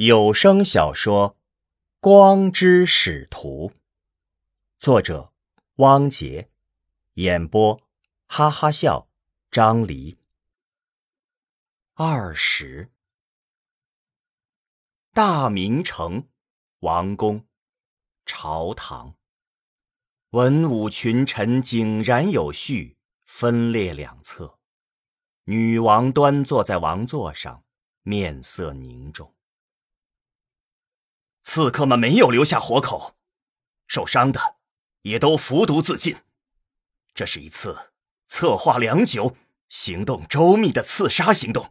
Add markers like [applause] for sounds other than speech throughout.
有声小说《光之使徒》，作者汪杰，演播哈哈笑张黎。二十，大明城王宫朝堂，文武群臣井然有序，分列两侧。女王端坐在王座上，面色凝重。刺客们没有留下活口，受伤的也都服毒自尽。这是一次策划良久、行动周密的刺杀行动。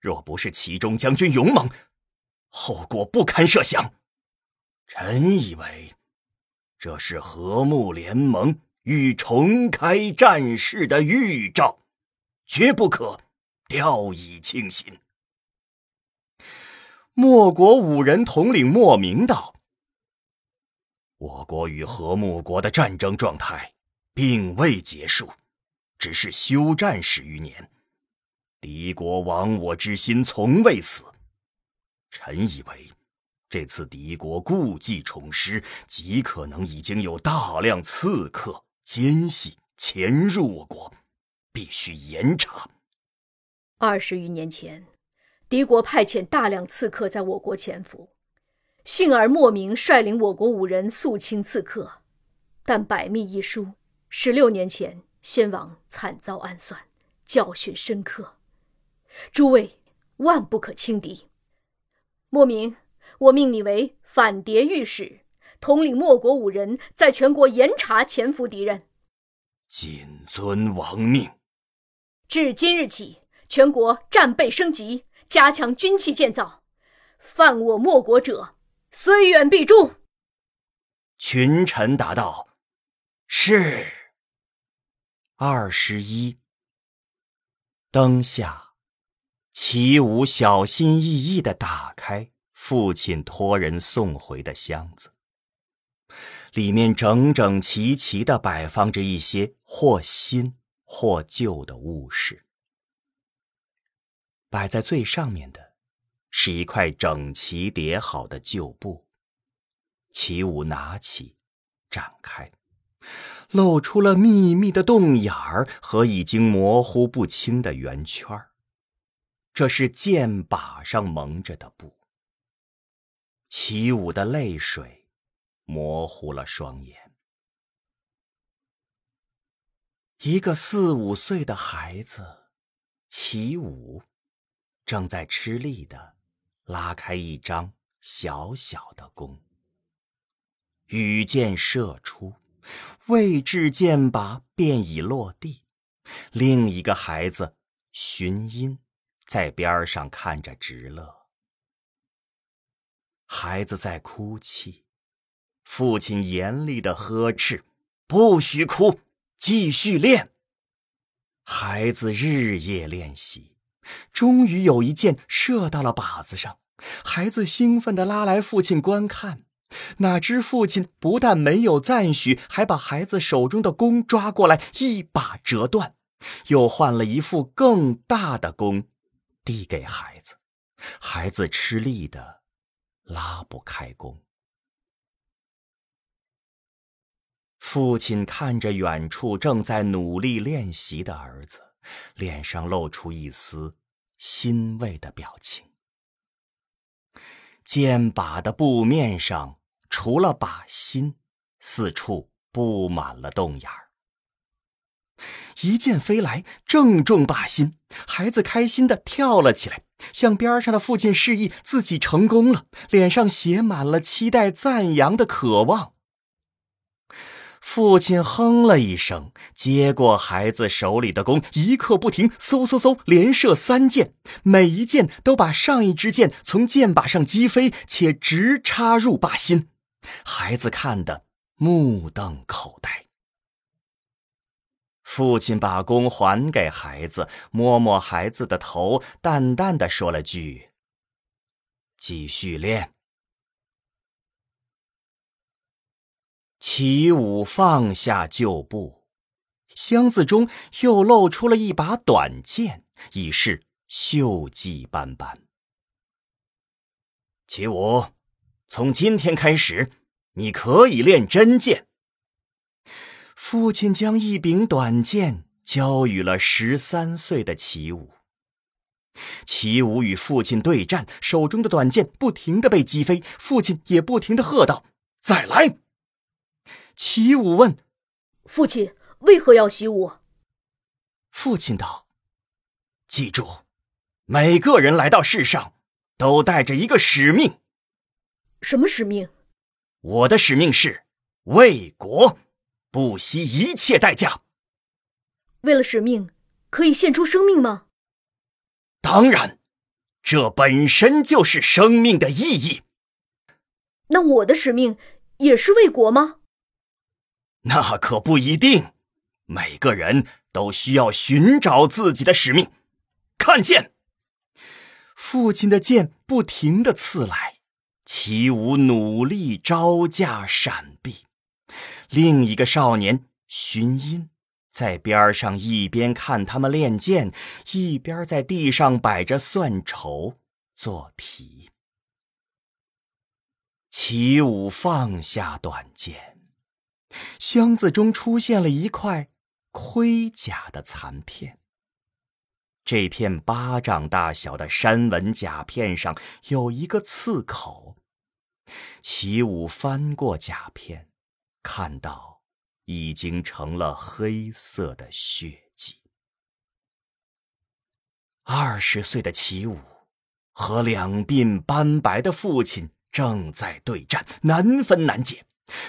若不是其中将军勇猛，后果不堪设想。臣以为，这是和睦联盟欲重开战事的预兆，绝不可掉以轻心。莫国五人统领莫名道：“我国与和睦国的战争状态并未结束，只是休战十余年。敌国亡我之心从未死。臣以为，这次敌国故技重施，极可能已经有大量刺客奸细潜入我国，必须严查。二十余年前。”敌国派遣大量刺客在我国潜伏，幸而莫名率领我国五人肃清刺客，但百密一疏，十六年前先王惨遭暗算，教训深刻，诸位万不可轻敌。莫名，我命你为反谍御史，统领莫国五人，在全国严查潜伏敌人。谨遵王命。至今日起，全国战备升级。加强军器建造，犯我莫国者，虽远必诛。群臣答道：“是。”二十一。灯下，齐武小心翼翼的打开父亲托人送回的箱子，里面整整齐齐的摆放着一些或新或旧的物事。摆在最上面的，是一块整齐叠好的旧布。齐武拿起，展开，露出了密密的洞眼儿和已经模糊不清的圆圈儿。这是剑把上蒙着的布。齐武的泪水模糊了双眼。一个四五岁的孩子，齐武。正在吃力的拉开一张小小的弓，羽箭射出，未至箭靶便已落地。另一个孩子寻音在边上看着直乐。孩子在哭泣，父亲严厉的呵斥：“不许哭，继续练。”孩子日夜练习。终于有一箭射到了靶子上，孩子兴奋地拉来父亲观看。哪知父亲不但没有赞许，还把孩子手中的弓抓过来，一把折断，又换了一副更大的弓，递给孩子。孩子吃力的拉不开弓。父亲看着远处正在努力练习的儿子，脸上露出一丝。欣慰的表情。箭靶的布面上，除了靶心，四处布满了洞眼儿。一箭飞来，正中靶心，孩子开心的跳了起来，向边上的父亲示意自己成功了，脸上写满了期待、赞扬的渴望。父亲哼了一声，接过孩子手里的弓，一刻不停，嗖嗖嗖，连射三箭，每一箭都把上一支箭从箭靶上击飞，且直插入靶心。孩子看得目瞪口呆。父亲把弓还给孩子，摸摸孩子的头，淡淡的说了句：“继续练。”齐武放下旧布，箱子中又露出了一把短剑，已是锈迹斑斑。齐武，从今天开始，你可以练真剑。”父亲将一柄短剑交予了十三岁的齐武。齐武与父亲对战，手中的短剑不停的被击飞，父亲也不停的喝道：“再来！”齐武问：“父亲为何要习武？”父亲道：“记住，每个人来到世上，都带着一个使命。什么使命？我的使命是为国，不惜一切代价。为了使命，可以献出生命吗？”当然，这本身就是生命的意义。那我的使命也是为国吗？那可不一定。每个人都需要寻找自己的使命。看剑，父亲的剑不停的刺来，齐武努力招架闪避。另一个少年寻音。在边上一边看他们练剑，一边在地上摆着算筹做题。齐武放下短剑，箱子中出现了一块盔甲的残片。这片巴掌大小的山纹甲片上有一个刺口。齐武翻过甲片，看到。已经成了黑色的血迹。二十岁的齐武和两鬓斑白的父亲正在对战，难分难解。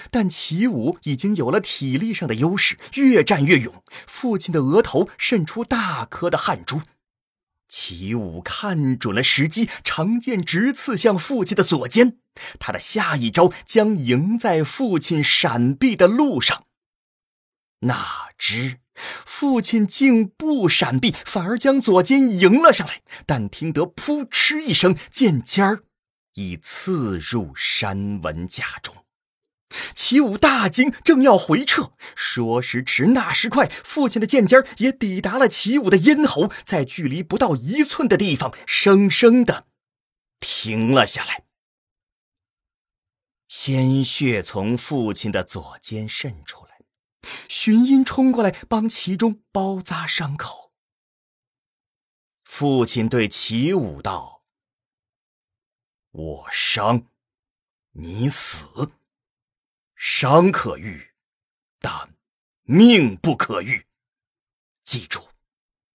但齐武已经有了体力上的优势，越战越勇。父亲的额头渗出大颗的汗珠。齐武看准了时机，长剑直刺向父亲的左肩。他的下一招将赢在父亲闪避的路上。哪知父亲竟不闪避，反而将左肩迎了上来。但听得“扑哧”一声，剑尖儿已刺入山纹甲中。齐武大惊，正要回撤，说时迟，那时快，父亲的剑尖也抵达了齐武的咽喉，在距离不到一寸的地方，生生的停了下来。鲜血从父亲的左肩渗出来。寻音冲过来帮齐中包扎伤口。父亲对齐武道：“我伤，你死。伤可愈，但命不可愈。记住，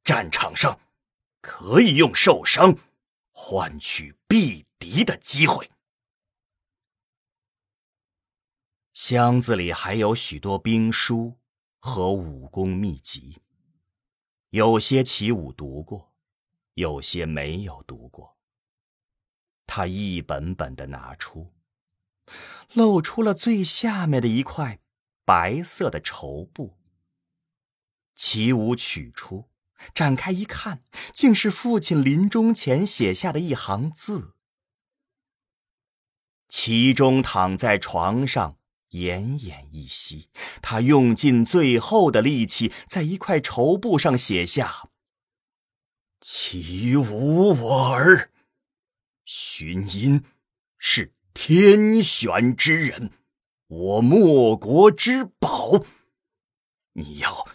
战场上可以用受伤换取避敌的机会。”箱子里还有许多兵书和武功秘籍，有些齐武读过，有些没有读过。他一本本的拿出，露出了最下面的一块白色的绸布。齐武取出，展开一看，竟是父亲临终前写下的一行字。齐中躺在床上。奄奄一息，他用尽最后的力气，在一块绸布上写下：“齐武我儿，寻音是天选之人，我莫国之宝，你要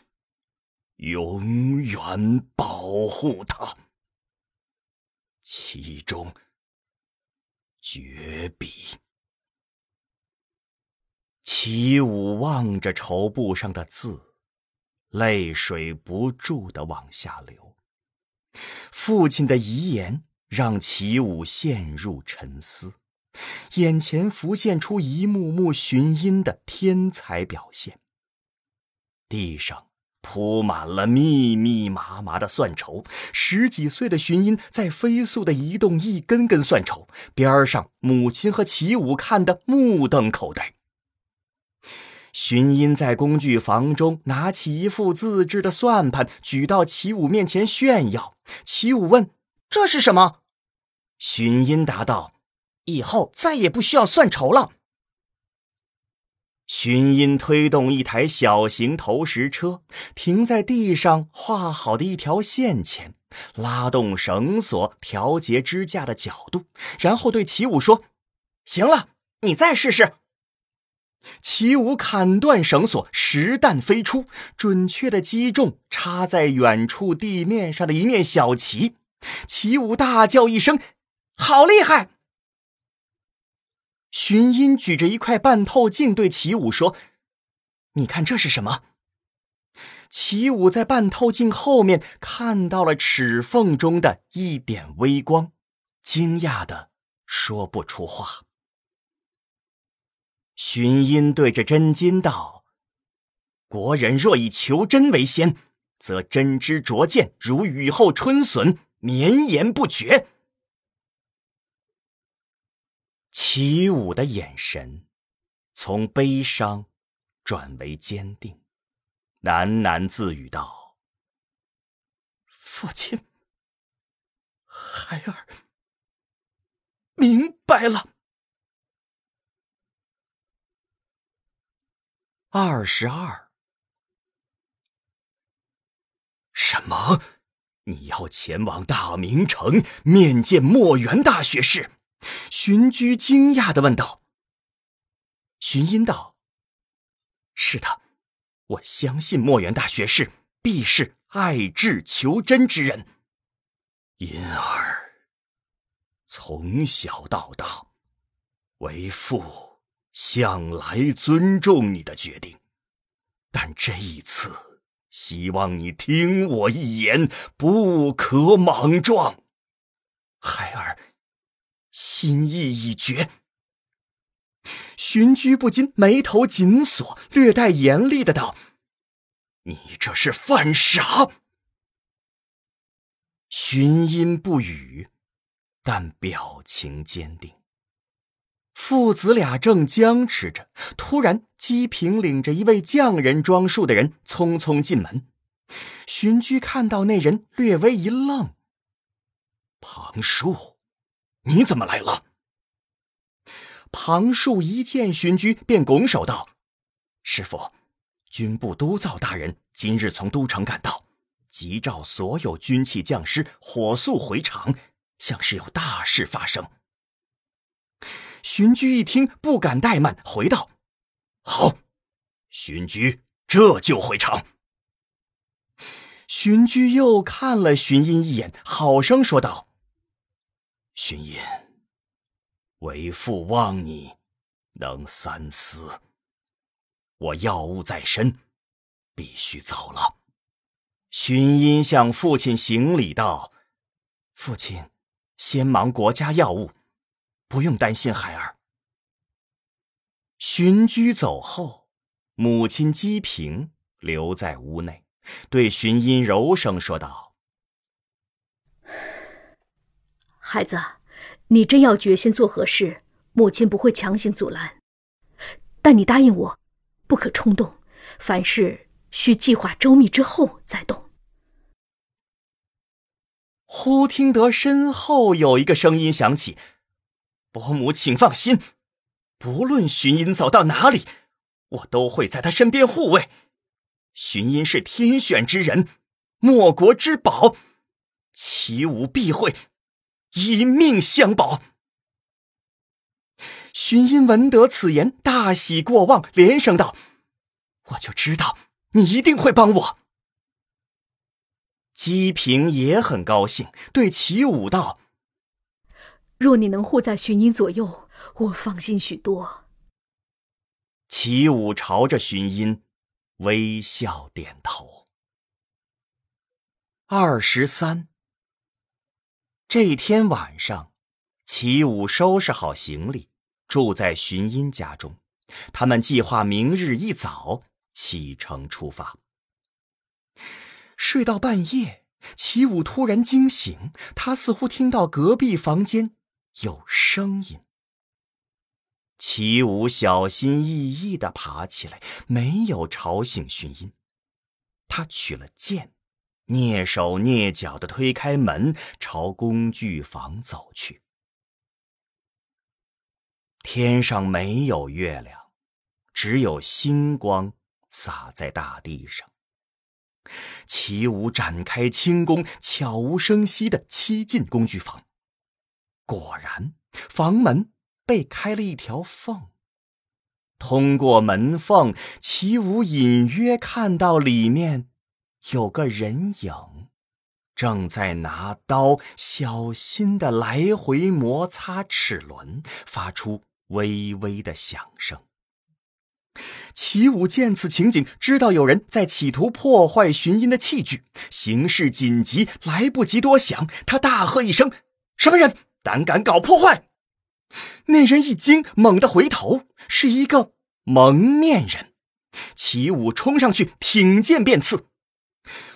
永远保护他。其中绝笔。”齐武望着绸布上的字，泪水不住的往下流。父亲的遗言让齐武陷入沉思，眼前浮现出一幕幕寻音的天才表现。地上铺满了密密麻麻的蒜绸，十几岁的寻音在飞速的移动一根根蒜绸，边上母亲和齐武看得目瞪口呆。荀音在工具房中拿起一副自制的算盘，举到齐武面前炫耀。齐武问：“这是什么？”荀音答道：“以后再也不需要算筹了。”荀音推动一台小型投石车，停在地上画好的一条线前，拉动绳索调节支架的角度，然后对齐武说：“行了，你再试试。”齐武砍断绳索，石弹飞出，准确的击中插在远处地面上的一面小旗。齐武大叫一声：“好厉害！”荀音举着一块半透镜对齐武说：“你看这是什么？”齐武在半透镜后面看到了齿缝中的一点微光，惊讶的说不出话。荀音对着真金道：“国人若以求真为先，则真知灼见如雨后春笋，绵延不绝。”齐武的眼神从悲伤转为坚定，喃喃自语道：“父亲，孩儿明白了。”二十二？什么？你要前往大明城面见墨元大学士？荀居惊讶的问道：“荀音道，是的，我相信墨元大学士必是爱智求真之人。因而从小到大，为父向来尊重你的决定，但这一次，希望你听我一言，不可莽撞，孩儿。”心意已决，荀居不禁眉头紧锁，略带严厉的道：“你这是犯傻。”荀音不语，但表情坚定。父子俩正僵持着，突然姬平领着一位匠人装束的人匆匆进门。荀居看到那人，略微一愣：“庞树。”你怎么来了？庞树一见荀居，便拱手道：“师傅，军部督造大人今日从都城赶到，急召所有军器匠师火速回场，像是有大事发生。”荀居一听，不敢怠慢，回道：“好，荀居这就回城。”荀居又看了荀音一眼，好生说道。寻音，为父望你能三思。我药物在身，必须走了。寻音向父亲行礼道：“父亲，先忙国家要务，不用担心孩儿。”荀居走后，母亲姬平留在屋内，对荀音柔声说道。孩子，你真要决心做何事，母亲不会强行阻拦。但你答应我，不可冲动，凡事需计划周密之后再动。忽听得身后有一个声音响起：“伯母，请放心，不论寻音走到哪里，我都会在他身边护卫。寻音是天选之人，莫国之宝，其武必会。”以命相保。荀音闻得此言，大喜过望，连声道：“我就知道你一定会帮我。”姬平也很高兴，对齐武道：“若你能护在荀音左右，我放心许多。”齐武朝着荀音微笑点头。二十三。这天晚上，齐武收拾好行李，住在荀音家中。他们计划明日一早启程出发。睡到半夜，齐武突然惊醒，他似乎听到隔壁房间有声音。齐武小心翼翼的爬起来，没有吵醒荀音。他取了剑。蹑手蹑脚的推开门，朝工具房走去。天上没有月亮，只有星光洒在大地上。齐武展开轻功，悄无声息的切进工具房。果然，房门被开了一条缝。通过门缝，齐武隐约看到里面有个人影，正在拿刀小心的来回摩擦齿轮，发出微微的响声。齐武见此情景，知道有人在企图破坏寻音的器具，形势紧急，来不及多想，他大喝一声：“什么人胆敢搞破坏？”那人一惊，猛地回头，是一个蒙面人。齐武冲上去，挺剑便刺。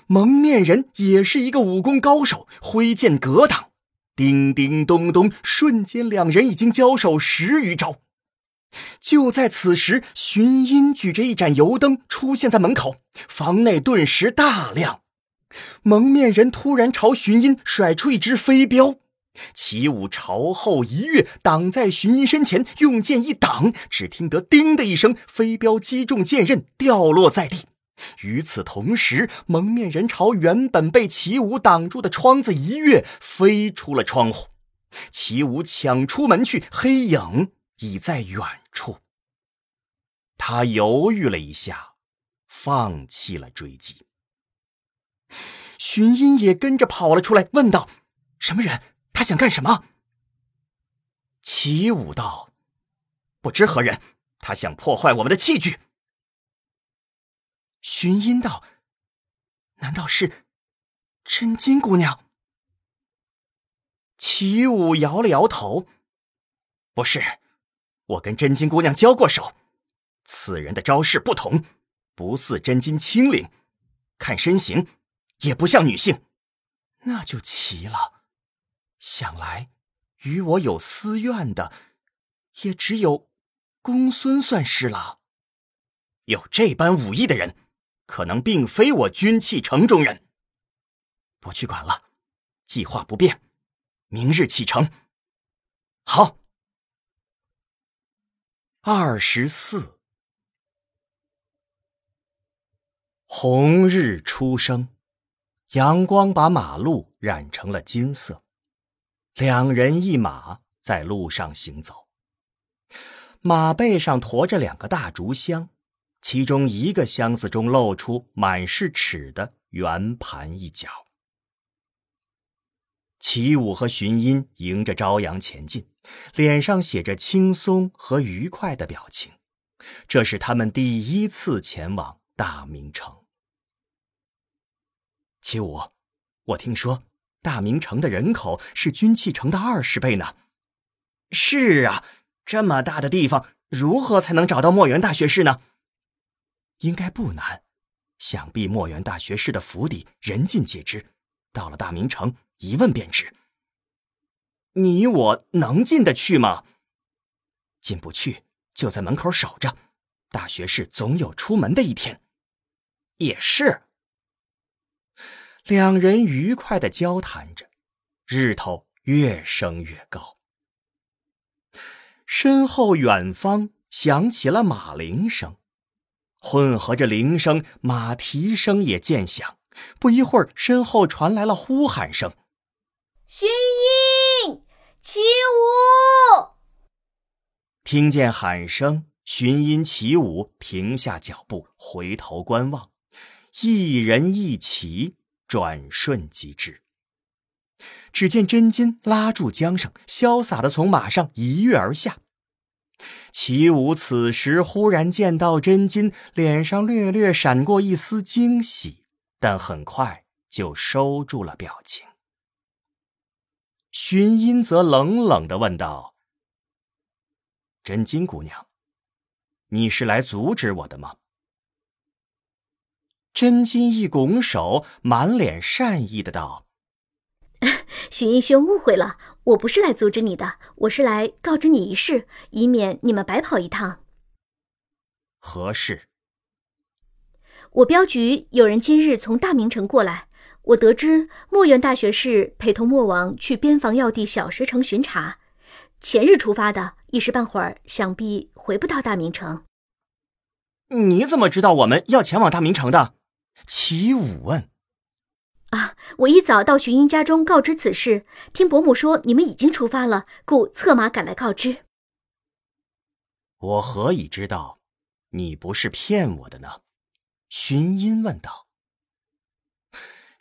蒙面人也是一个武功高手，挥剑格挡，叮叮咚咚，瞬间两人已经交手十余招。就在此时，寻音举着一盏油灯出现在门口，房内顿时大亮。蒙面人突然朝寻音甩出一只飞镖。齐武朝后一跃，挡在寻音身前，用剑一挡，只听得“叮”的一声，飞镖击中剑刃，掉落在地。与此同时，蒙面人朝原本被齐武挡住的窗子一跃，飞出了窗户。齐武抢出门去，黑影已在远处。他犹豫了一下，放弃了追击。寻音也跟着跑了出来，问道：“什么人？”他想干什么？齐武道，不知何人，他想破坏我们的器具。寻音道，难道是真金姑娘？齐武摇了摇头，不是，我跟真金姑娘交过手，此人的招式不同，不似真金轻灵，看身形也不像女性，那就奇了。想来，与我有私怨的，也只有公孙算是了。有这般武艺的人，可能并非我军器城中人。不去管了，计划不变，明日启程。好。二十四，红日初升，阳光把马路染成了金色。两人一马在路上行走，马背上驮着两个大竹箱，其中一个箱子中露出满是齿的圆盘一角。齐武和寻音迎着朝阳前进，脸上写着轻松和愉快的表情，这是他们第一次前往大明城。齐武，我听说。大明城的人口是军器城的二十倍呢。是啊，这么大的地方，如何才能找到墨园大学士呢？应该不难，想必墨园大学士的府邸人尽皆知，到了大明城一问便知。你我能进得去吗？进不去，就在门口守着，大学士总有出门的一天。也是。两人愉快的交谈着，日头越升越高。身后远方响起了马铃声，混合着铃声，马蹄声也渐响。不一会儿，身后传来了呼喊声：“寻音，起舞！”听见喊声，寻音起舞，停下脚步，回头观望，一人一骑。转瞬即至。只见真金拉住缰绳，潇洒的从马上一跃而下。齐武此时忽然见到真金，脸上略略闪过一丝惊喜，但很快就收住了表情。寻音则冷冷的问道：“真金姑娘，你是来阻止我的吗？”真金一拱手，满脸善意的道：“寻音兄误会了，我不是来阻止你的，我是来告知你一事，以免你们白跑一趟。”“何事？”“我镖局有人今日从大明城过来，我得知墨渊大学士陪同墨王去边防要地小石城巡查，前日出发的，一时半会儿想必回不到大明城。”你怎么知道我们要前往大明城的？齐武问。啊，我一早到寻音家中告知此事，听伯母说你们已经出发了，故策马赶来告知。我何以知道你不是骗我的呢？寻音问道。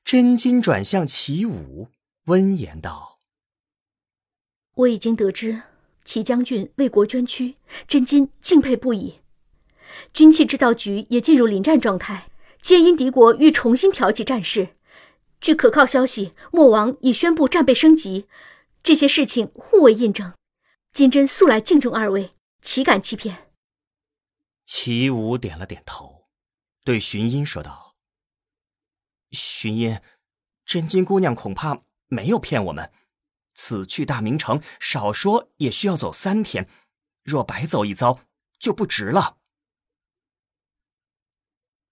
真金转向齐武，温言道：“我已经得知齐将军为国捐躯，真金敬佩不已。军器制造局也进入临战状态，皆因敌国欲重新挑起战事。据可靠消息，莫王已宣布战备升级，这些事情互为印证。金针素来敬重二位，岂敢欺骗？”齐武点了点头，对寻音说道。寻音，真金姑娘恐怕没有骗我们。此去大明城，少说也需要走三天，若白走一遭，就不值了。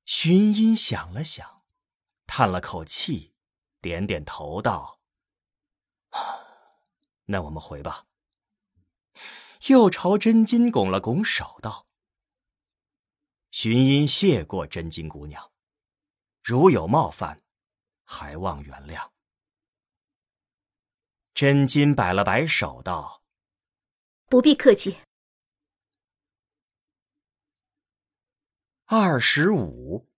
寻音想了想，叹了口气，点点头道：“ [sighs] 那我们回吧。”又朝真金拱了拱手道：“寻音谢过真金姑娘。”如有冒犯，还望原谅。真金摆了摆手，道：“不必客气。”二十五，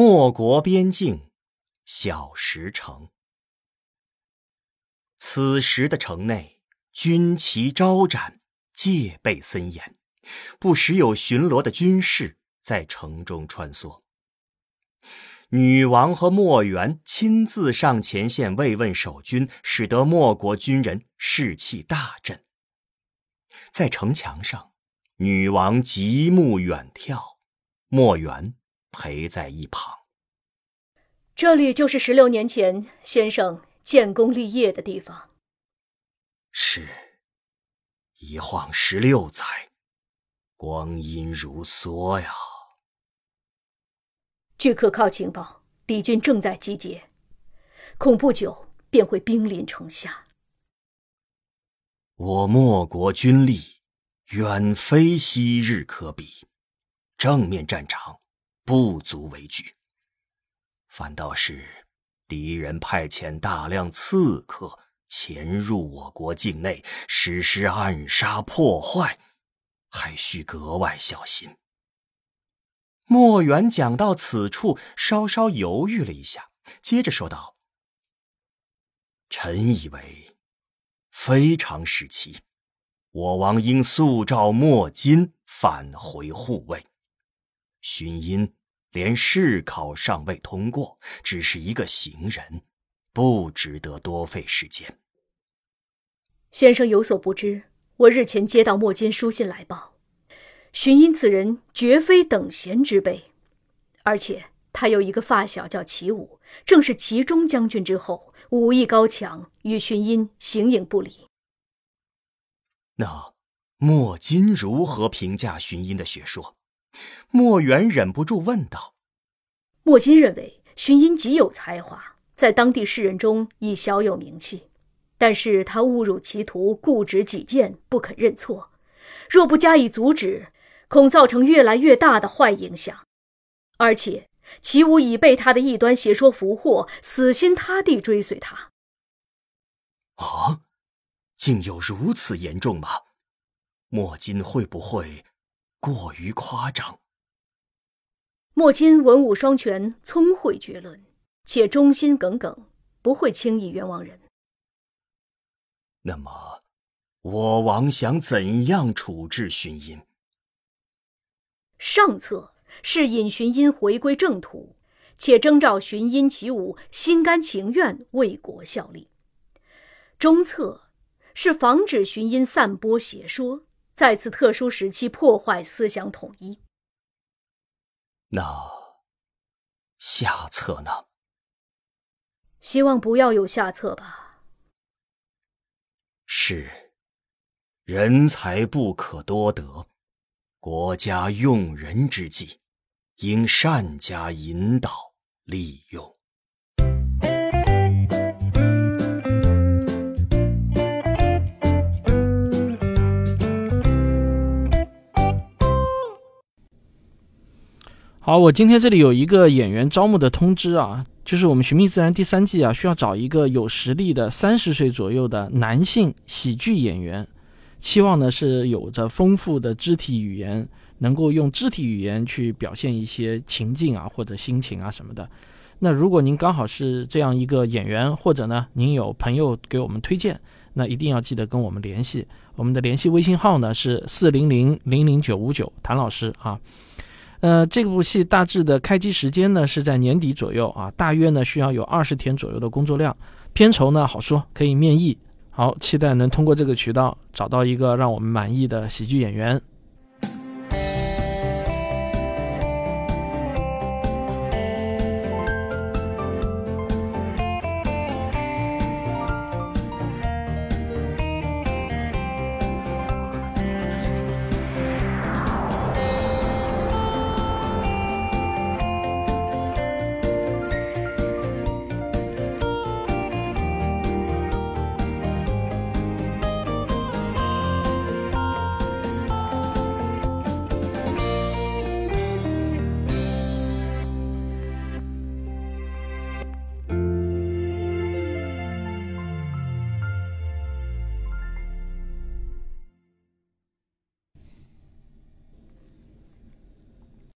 莫国边境，小石城。此时的城内，军旗招展，戒备森严，不时有巡逻的军士。在城中穿梭，女王和莫元亲自上前线慰问守军，使得莫国军人士气大振。在城墙上，女王极目远眺，莫元陪在一旁。这里就是十六年前先生建功立业的地方。是，一晃十六载，光阴如梭呀。据可靠情报，敌军正在集结，恐不久便会兵临城下。我莫国军力远非昔日可比，正面战场不足为惧，反倒是敌人派遣大量刺客潜入我国境内，实施暗杀破坏，还需格外小心。莫元讲到此处，稍稍犹豫了一下，接着说道：“臣以为，非常时期，我王应速召莫金返回护卫。寻音连试考尚未通过，只是一个行人，不值得多费时间。”先生有所不知，我日前接到莫金书信来报。寻音此人绝非等闲之辈，而且他有一个发小叫齐武，正是齐中将军之后，武艺高强，与寻音形影不离。那莫金如何评价荀音的学说？莫元忍不住问道。莫金认为荀音极有才华，在当地士人中已小有名气，但是他误入歧途，固执己见，不肯认错，若不加以阻止。恐造成越来越大的坏影响，而且齐武已被他的异端邪说俘获，死心塌地追随他。啊，竟有如此严重吗？莫金会不会过于夸张？莫金文武双全，聪慧绝伦，且忠心耿耿，不会轻易冤枉人。那么，我王想怎样处置荀音？上策是引荀音回归正途，且征召荀音起舞心甘情愿为国效力。中策是防止荀音散播邪说，在此特殊时期破坏思想统一。那下策呢？希望不要有下策吧。是，人才不可多得。国家用人之际，应善加引导利用。好，我今天这里有一个演员招募的通知啊，就是我们《寻觅自然》第三季啊，需要找一个有实力的三十岁左右的男性喜剧演员，期望呢是有着丰富的肢体语言，能够用肢体语言去表现一些情境啊或者心情啊什么的。那如果您刚好是这样一个演员，或者呢您有朋友给我们推荐，那一定要记得跟我们联系。我们的联系微信号呢是四零零零零九五九，谭老师啊。呃，这部戏大致的开机时间呢是在年底左右啊，大约呢需要有二十天左右的工作量，片酬呢好说，可以面议。好，期待能通过这个渠道找到一个让我们满意的喜剧演员。